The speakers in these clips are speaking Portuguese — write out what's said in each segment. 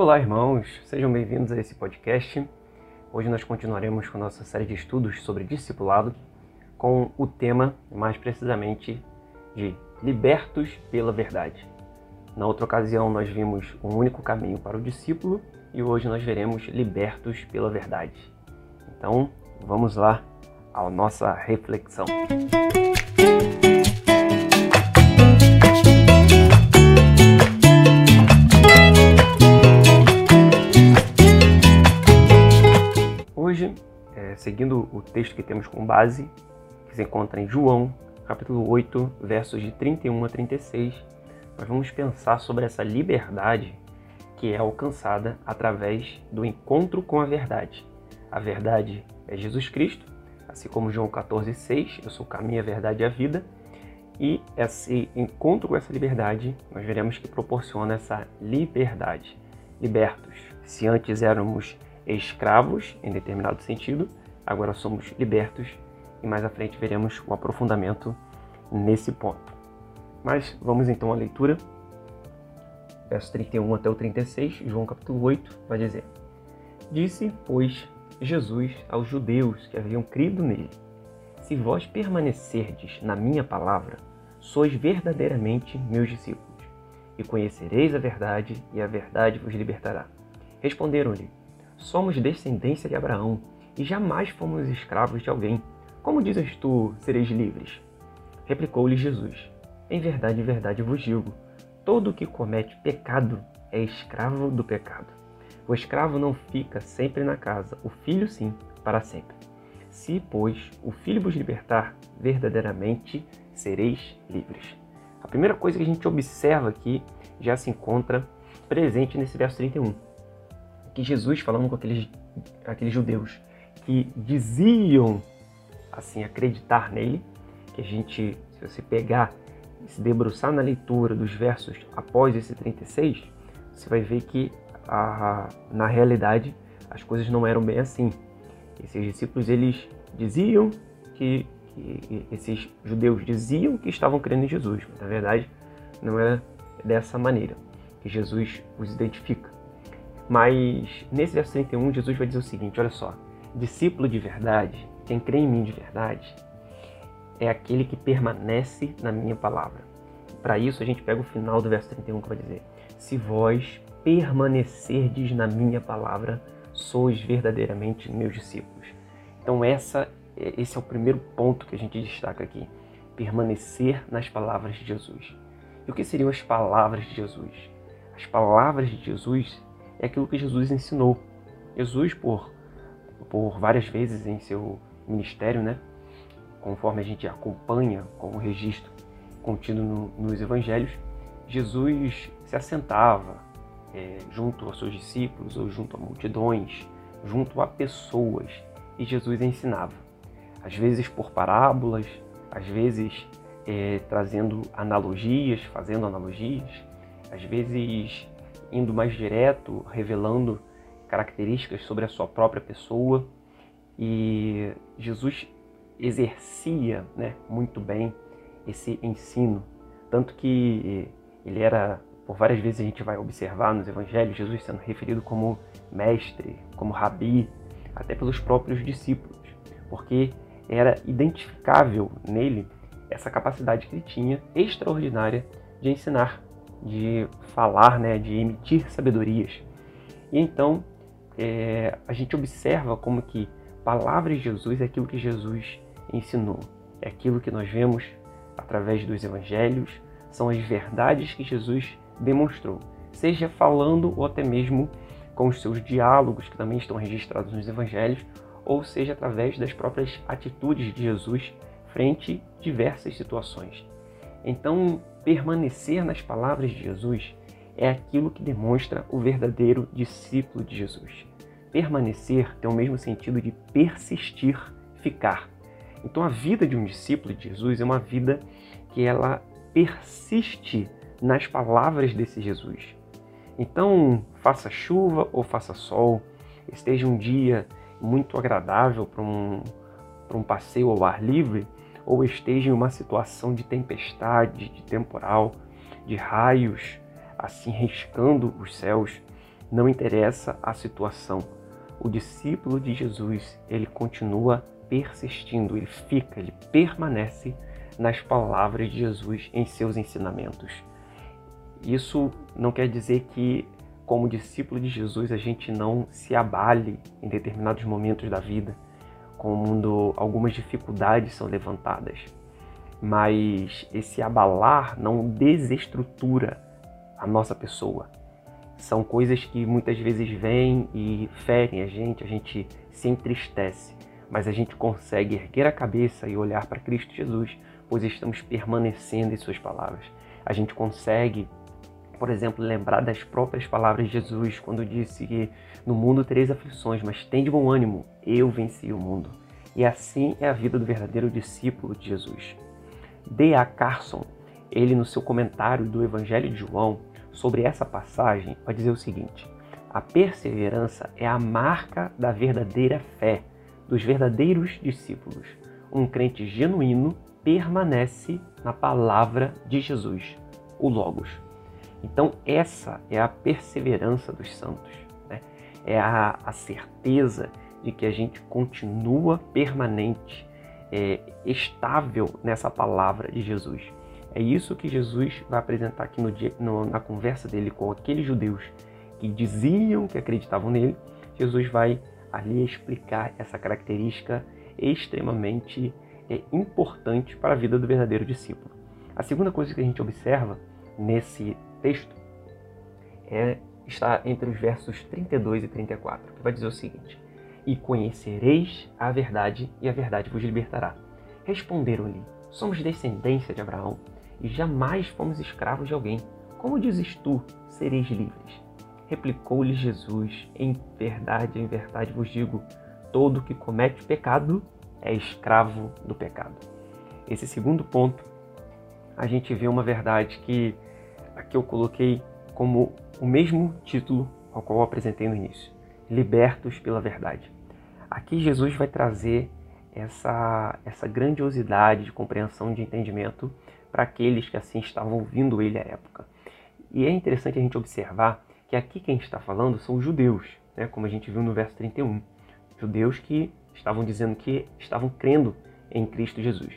Olá, irmãos, sejam bem-vindos a esse podcast. Hoje nós continuaremos com nossa série de estudos sobre discipulado, com o tema, mais precisamente, de libertos pela verdade. Na outra ocasião, nós vimos um único caminho para o discípulo e hoje nós veremos libertos pela verdade. Então, vamos lá à nossa reflexão. Seguindo o texto que temos como base, que se encontra em João, capítulo 8, versos de 31 a 36, nós vamos pensar sobre essa liberdade que é alcançada através do encontro com a verdade. A verdade é Jesus Cristo, assim como João 14, 6, eu sou o caminho, a verdade e a vida. E esse encontro com essa liberdade, nós veremos que proporciona essa liberdade. Libertos. Se antes éramos escravos, em determinado sentido, agora somos libertos e mais à frente veremos o aprofundamento nesse ponto. Mas vamos então à leitura. Verso 31 até o 36, João capítulo 8, vai dizer: Disse, pois, Jesus aos judeus que haviam crido nele: Se vós permanecerdes na minha palavra, sois verdadeiramente meus discípulos, e conhecereis a verdade, e a verdade vos libertará. Responderam-lhe: Somos descendência de Abraão, e jamais fomos escravos de alguém. Como dizes tu, sereis livres? Replicou-lhe Jesus: Em verdade, em verdade vos digo: todo que comete pecado é escravo do pecado. O escravo não fica sempre na casa, o filho sim, para sempre. Se, pois, o filho vos libertar, verdadeiramente sereis livres. A primeira coisa que a gente observa aqui já se encontra presente nesse verso 31. Que Jesus, falando com aqueles, aqueles judeus que diziam assim acreditar nele, que a gente, se você pegar e se debruçar na leitura dos versos após esse 36, você vai ver que a, na realidade as coisas não eram bem assim. Esses discípulos eles diziam que, que esses judeus diziam que estavam crendo em Jesus, mas na verdade não era dessa maneira que Jesus os identifica. Mas nesse verso 31, Jesus vai dizer o seguinte: olha só, discípulo de verdade, quem crê em mim de verdade, é aquele que permanece na minha palavra. Para isso, a gente pega o final do verso 31 que vai dizer: Se vós permanecerdes na minha palavra, sois verdadeiramente meus discípulos. Então, essa, esse é o primeiro ponto que a gente destaca aqui: permanecer nas palavras de Jesus. E o que seriam as palavras de Jesus? As palavras de Jesus é aquilo que Jesus ensinou. Jesus, por, por várias vezes em seu ministério, né, conforme a gente acompanha com o registro contido no, nos evangelhos, Jesus se assentava é, junto aos seus discípulos ou junto a multidões, junto a pessoas, e Jesus ensinava. Às vezes por parábolas, às vezes é, trazendo analogias, fazendo analogias, às vezes indo mais direto, revelando características sobre a sua própria pessoa. E Jesus exercia né, muito bem esse ensino, tanto que ele era, por várias vezes a gente vai observar nos evangelhos, Jesus sendo referido como mestre, como rabi, até pelos próprios discípulos, porque era identificável nele essa capacidade que ele tinha extraordinária de ensinar, de falar, né, de emitir sabedorias. E então é, a gente observa como que palavras de Jesus é aquilo que Jesus ensinou. É aquilo que nós vemos através dos evangelhos, são as verdades que Jesus demonstrou, seja falando ou até mesmo com os seus diálogos que também estão registrados nos evangelhos, ou seja através das próprias atitudes de Jesus frente a diversas situações. Então, permanecer nas palavras de Jesus é aquilo que demonstra o verdadeiro discípulo de Jesus. Permanecer tem o mesmo sentido de persistir, ficar. Então a vida de um discípulo de Jesus é uma vida que ela persiste nas palavras desse Jesus. Então, faça chuva ou faça sol, esteja um dia muito agradável para um, para um passeio ao ar livre, ou esteja em uma situação de tempestade, de temporal, de raios, assim riscando os céus, Não interessa a situação. O discípulo de Jesus, ele continua persistindo, ele fica, ele permanece nas palavras de Jesus em seus ensinamentos. Isso não quer dizer que, como discípulo de Jesus, a gente não se abale em determinados momentos da vida, quando algumas dificuldades são levantadas. Mas esse abalar não desestrutura a nossa pessoa. São coisas que muitas vezes vêm e ferem a gente, a gente se entristece, mas a gente consegue erguer a cabeça e olhar para Cristo Jesus, pois estamos permanecendo em Suas palavras. A gente consegue, por exemplo, lembrar das próprias palavras de Jesus quando disse que no mundo tereis aflições, mas tem de bom ânimo, eu venci o mundo. E assim é a vida do verdadeiro discípulo de Jesus. D.A. Carson, ele no seu comentário do Evangelho de João, sobre essa passagem vai dizer o seguinte: a perseverança é a marca da verdadeira fé, dos verdadeiros discípulos. Um crente genuíno permanece na palavra de Jesus, o Logos. Então, essa é a perseverança dos santos, né? é a, a certeza de que a gente continua permanente, é, estável nessa palavra de Jesus. É isso que Jesus vai apresentar aqui no dia, no, na conversa dele com aqueles judeus que diziam que acreditavam nele. Jesus vai ali explicar essa característica extremamente é, importante para a vida do verdadeiro discípulo. A segunda coisa que a gente observa nesse texto é está entre os versos 32 e 34, que vai dizer o seguinte: E conhecereis a verdade, e a verdade vos libertará. Responderam-lhe: Somos descendência de Abraão e jamais fomos escravos de alguém. Como dizes tu, sereis livres? Replicou-lhe Jesus: Em verdade, em verdade vos digo: todo que comete pecado é escravo do pecado. Esse segundo ponto, a gente vê uma verdade que aqui eu coloquei como o mesmo título ao qual eu apresentei no início: Libertos pela Verdade. Aqui Jesus vai trazer essa, essa grandiosidade de compreensão, de entendimento para aqueles que assim estavam ouvindo ele à época. E é interessante a gente observar que aqui quem está falando são os judeus, né? como a gente viu no verso 31. Judeus que estavam dizendo que estavam crendo em Cristo Jesus.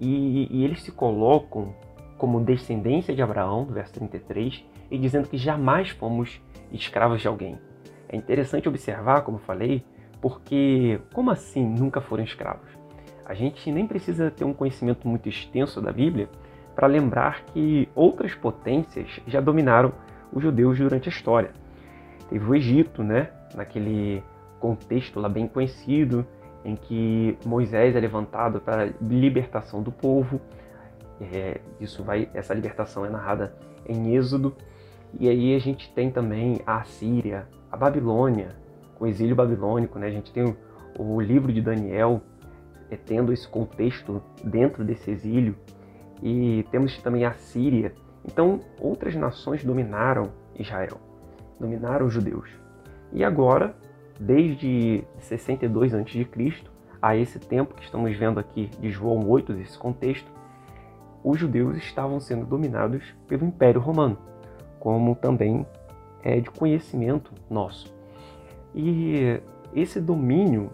E, e eles se colocam como descendência de Abraão, no verso 33, e dizendo que jamais fomos escravos de alguém. É interessante observar, como eu falei, porque como assim nunca foram escravos? A gente nem precisa ter um conhecimento muito extenso da Bíblia para lembrar que outras potências já dominaram os judeus durante a história. Teve o Egito, né? Naquele contexto lá bem conhecido, em que Moisés é levantado para a libertação do povo. É, isso vai, essa libertação é narrada em Êxodo. E aí a gente tem também a Síria, a Babilônia, o exílio babilônico, né? A gente tem o, o livro de Daniel, é, tendo esse contexto dentro desse exílio. E temos também a Síria. Então, outras nações dominaram Israel, dominaram os judeus. E agora, desde 62 a.C., a esse tempo que estamos vendo aqui de João 8, desse contexto, os judeus estavam sendo dominados pelo Império Romano, como também é de conhecimento nosso. E esse domínio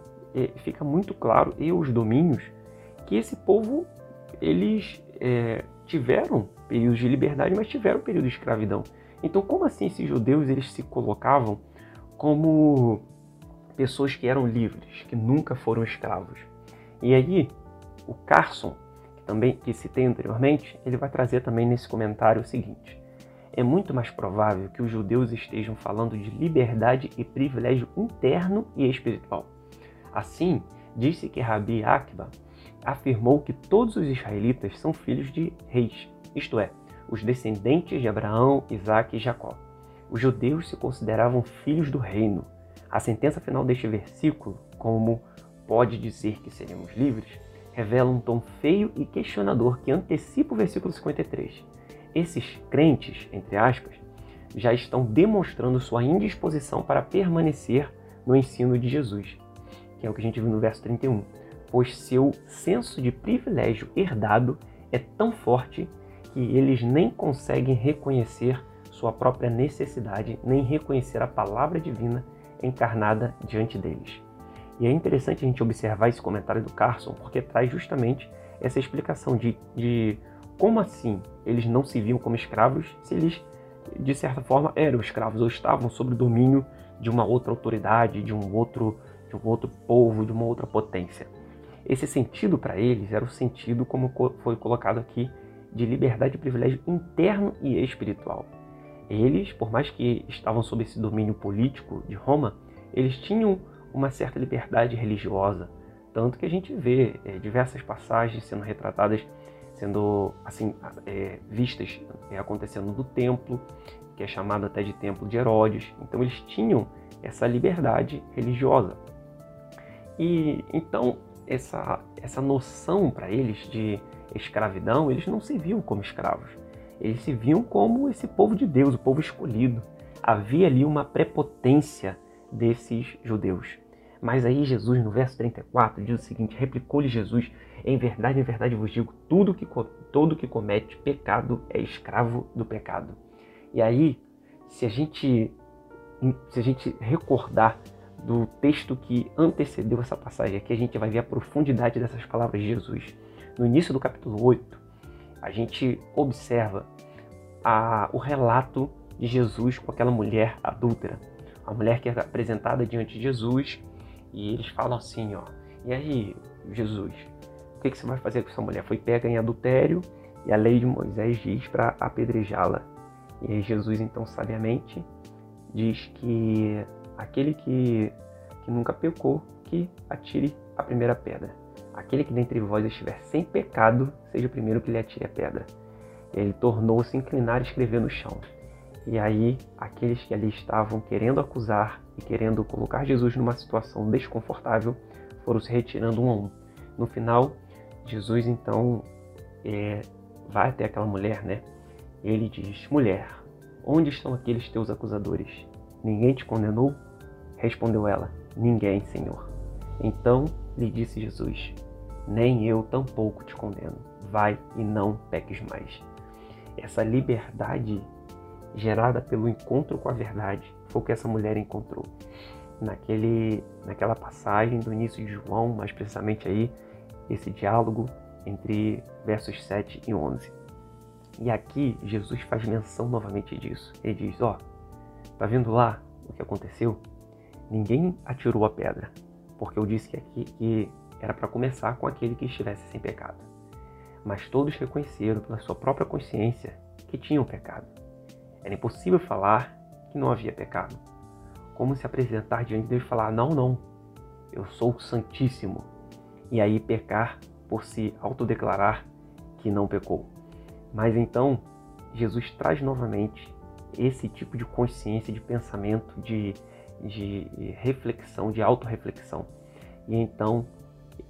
fica muito claro, e os domínios, que esse povo, eles é, tiveram períodos de liberdade, mas tiveram período de escravidão. Então, como assim esses judeus eles se colocavam como pessoas que eram livres, que nunca foram escravos? E aí, o Carson, que também que citei anteriormente, ele vai trazer também nesse comentário o seguinte: é muito mais provável que os judeus estejam falando de liberdade e privilégio interno e espiritual. Assim, disse que Rabi Akiba afirmou que todos os israelitas são filhos de reis, isto é, os descendentes de Abraão, Isaac e Jacó. Os judeus se consideravam filhos do reino. A sentença final deste versículo, como pode dizer que seremos livres, revela um tom feio e questionador que antecipa o versículo 53. Esses crentes, entre aspas, já estão demonstrando sua indisposição para permanecer no ensino de Jesus que é o que a gente viu no verso 31, pois seu senso de privilégio herdado é tão forte que eles nem conseguem reconhecer sua própria necessidade, nem reconhecer a palavra divina encarnada diante deles. E é interessante a gente observar esse comentário do Carson, porque traz justamente essa explicação de, de como assim eles não se viam como escravos se eles, de certa forma, eram escravos ou estavam sob o domínio de uma outra autoridade, de um outro, de um outro povo, de uma outra potência. Esse sentido para eles era o sentido, como foi colocado aqui, de liberdade e privilégio interno e espiritual. Eles, por mais que estavam sob esse domínio político de Roma, eles tinham uma certa liberdade religiosa, tanto que a gente vê é, diversas passagens sendo retratadas, sendo assim é, vistas é, acontecendo no templo, que é chamado até de templo de Herodes. Então eles tinham essa liberdade religiosa. E então essa essa noção para eles de escravidão, eles não se viam como escravos. Eles se viam como esse povo de Deus, o povo escolhido. Havia ali uma prepotência desses judeus. Mas aí Jesus, no verso 34, diz o seguinte: replicou-lhe Jesus: Em verdade, em verdade vos digo, tudo que, todo que comete pecado é escravo do pecado. E aí, se a gente, se a gente recordar do texto que antecedeu essa passagem aqui, a gente vai ver a profundidade dessas palavras de Jesus. No início do capítulo 8, a gente observa a, o relato de Jesus com aquela mulher adúltera. A mulher que é apresentada diante de Jesus e eles falam assim, ó, e aí, Jesus, o que, que você vai fazer com essa mulher? Foi pega em adultério e a lei de Moisés diz para apedrejá-la. E aí Jesus, então, sabiamente, diz que aquele que, que nunca pecou, que atire a primeira pedra. Aquele que dentre vós estiver sem pecado, seja o primeiro que lhe atire a pedra. Ele tornou-se inclinar e escrever no chão. E aí, aqueles que ali estavam querendo acusar e querendo colocar Jesus numa situação desconfortável foram se retirando um a um. No final, Jesus então é, vai até aquela mulher, né? Ele diz: Mulher, onde estão aqueles teus acusadores? Ninguém te condenou? Respondeu ela: Ninguém, Senhor. Então lhe disse Jesus: Nem eu tampouco te condeno. Vai e não peques mais. Essa liberdade gerada pelo encontro com a verdade, foi o que essa mulher encontrou. Naquele, naquela passagem do início de João, mais precisamente aí, esse diálogo entre versos 7 e 11. E aqui Jesus faz menção novamente disso. Ele diz: Ó, oh, tá vendo lá o que aconteceu? Ninguém atirou a pedra, porque eu disse que aqui que era para começar com aquele que estivesse sem pecado. Mas todos reconheceram pela sua própria consciência que tinham pecado. Era impossível falar que não havia pecado. Como se apresentar diante de Deus e falar: Não, não, eu sou Santíssimo. E aí pecar por se autodeclarar que não pecou. Mas então, Jesus traz novamente esse tipo de consciência, de pensamento, de, de reflexão, de autorreflexão. E então,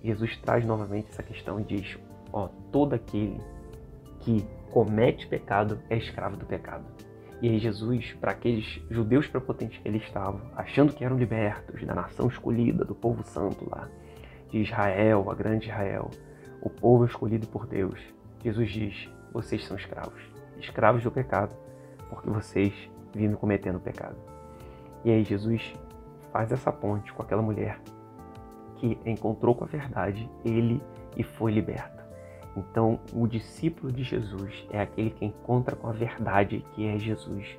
Jesus traz novamente essa questão e diz: Ó, todo aquele que comete pecado é escravo do pecado. E aí Jesus, para aqueles judeus prepotentes que eles estavam, achando que eram libertos da nação escolhida, do povo santo lá, de Israel, a grande Israel, o povo escolhido por Deus, Jesus diz: vocês são escravos, escravos do pecado, porque vocês vivem cometendo pecado. E aí Jesus faz essa ponte com aquela mulher que encontrou com a verdade ele e foi liberto. Então, o discípulo de Jesus é aquele que encontra com a verdade que é Jesus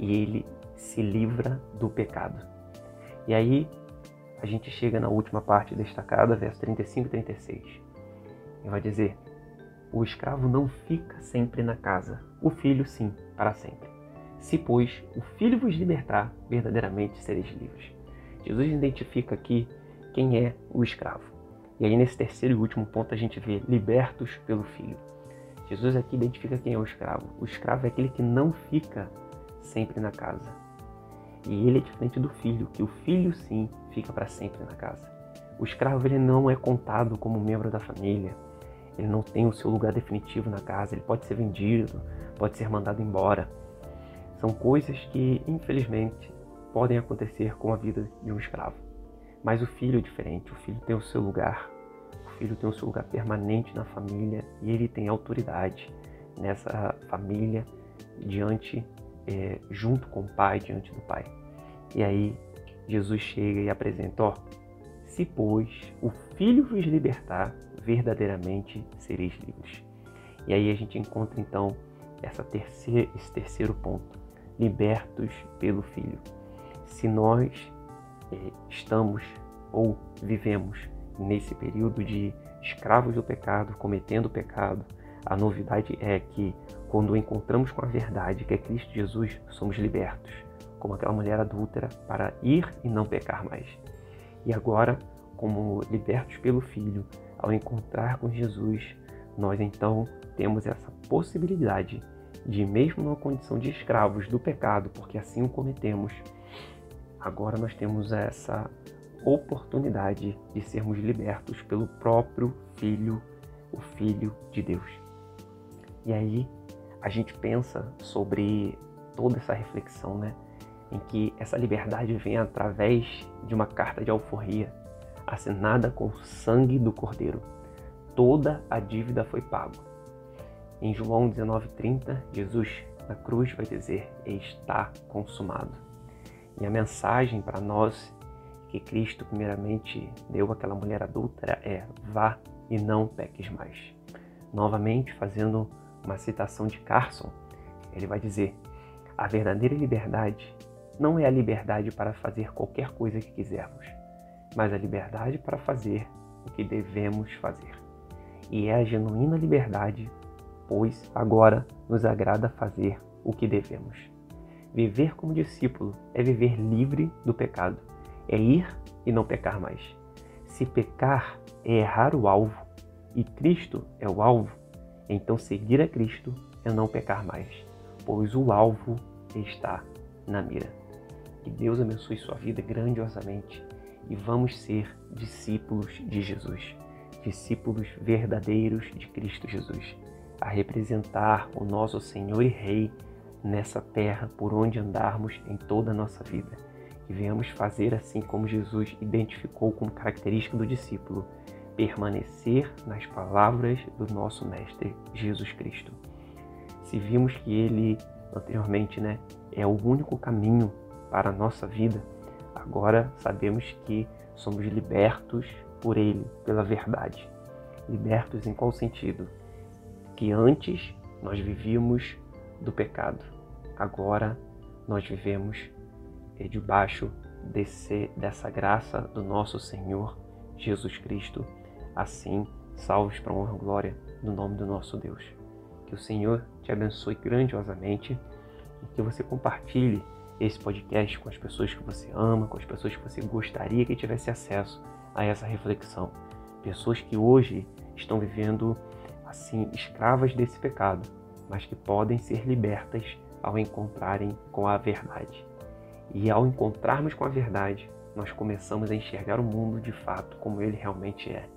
e ele se livra do pecado. E aí, a gente chega na última parte destacada, verso 35 e 36. Ele vai dizer: O escravo não fica sempre na casa, o filho sim, para sempre. Se, pois, o filho vos libertar, verdadeiramente sereis livres. Jesus identifica aqui quem é o escravo. E aí, nesse terceiro e último ponto, a gente vê libertos pelo Filho. Jesus aqui identifica quem é o escravo. O escravo é aquele que não fica sempre na casa. E ele é diferente do filho, que o filho sim fica para sempre na casa. O escravo ele não é contado como membro da família. Ele não tem o seu lugar definitivo na casa. Ele pode ser vendido, pode ser mandado embora. São coisas que, infelizmente, podem acontecer com a vida de um escravo. Mas o filho é diferente, o filho tem o seu lugar, o filho tem o seu lugar permanente na família e ele tem autoridade nessa família diante é, junto com o Pai, diante do Pai. E aí Jesus chega e apresenta, ó, se pois o Filho vos libertar, verdadeiramente sereis livres. E aí a gente encontra então essa terceira, esse terceiro ponto, libertos pelo Filho. Se nós é, estamos ou vivemos nesse período de escravos do pecado, cometendo pecado, a novidade é que quando encontramos com a verdade, que é Cristo Jesus, somos libertos, como aquela mulher adúltera, para ir e não pecar mais. E agora, como libertos pelo Filho, ao encontrar com Jesus, nós então temos essa possibilidade de, mesmo numa condição de escravos do pecado, porque assim o cometemos, agora nós temos essa oportunidade de sermos libertos pelo próprio Filho, o Filho de Deus. E aí a gente pensa sobre toda essa reflexão, né? Em que essa liberdade vem através de uma carta de alforria assinada com o sangue do Cordeiro. Toda a dívida foi paga. Em João 19,30, Jesus na cruz vai dizer: Está consumado. E a mensagem para nós que Cristo primeiramente deu àquela mulher adúltera é: Vá e não peques mais. Novamente, fazendo uma citação de Carson, ele vai dizer: a verdadeira liberdade não é a liberdade para fazer qualquer coisa que quisermos, mas a liberdade para fazer o que devemos fazer. E é a genuína liberdade, pois agora nos agrada fazer o que devemos. Viver como discípulo é viver livre do pecado, é ir e não pecar mais. Se pecar é errar o alvo e Cristo é o alvo, então, seguir a Cristo é não pecar mais, pois o alvo está na mira. Que Deus abençoe sua vida grandiosamente e vamos ser discípulos de Jesus, discípulos verdadeiros de Cristo Jesus, a representar o nosso Senhor e Rei nessa terra por onde andarmos em toda a nossa vida. E venhamos fazer assim como Jesus identificou como característica do discípulo, permanecer nas palavras do nosso Mestre Jesus Cristo. Se vimos que ele anteriormente né, é o único caminho para a nossa vida, agora sabemos que somos libertos por ele, pela verdade. Libertos em qual sentido? Que antes nós vivíamos do pecado, agora nós vivemos eh, debaixo desse, dessa graça do nosso Senhor Jesus Cristo assim salvos para honra e glória do nome do nosso Deus. Que o Senhor te abençoe grandiosamente e que você compartilhe esse podcast com as pessoas que você ama, com as pessoas que você gostaria que tivesse acesso a essa reflexão. Pessoas que hoje estão vivendo assim escravas desse pecado, mas que podem ser libertas ao encontrarem com a verdade. E ao encontrarmos com a verdade, nós começamos a enxergar o mundo de fato como ele realmente é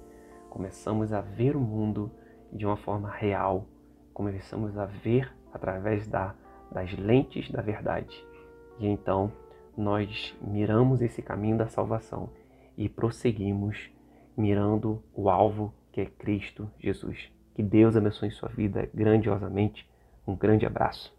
começamos a ver o mundo de uma forma real, começamos a ver através da, das lentes da verdade. E então nós miramos esse caminho da salvação e prosseguimos mirando o alvo que é Cristo Jesus. Que Deus abençoe sua vida grandiosamente. Um grande abraço.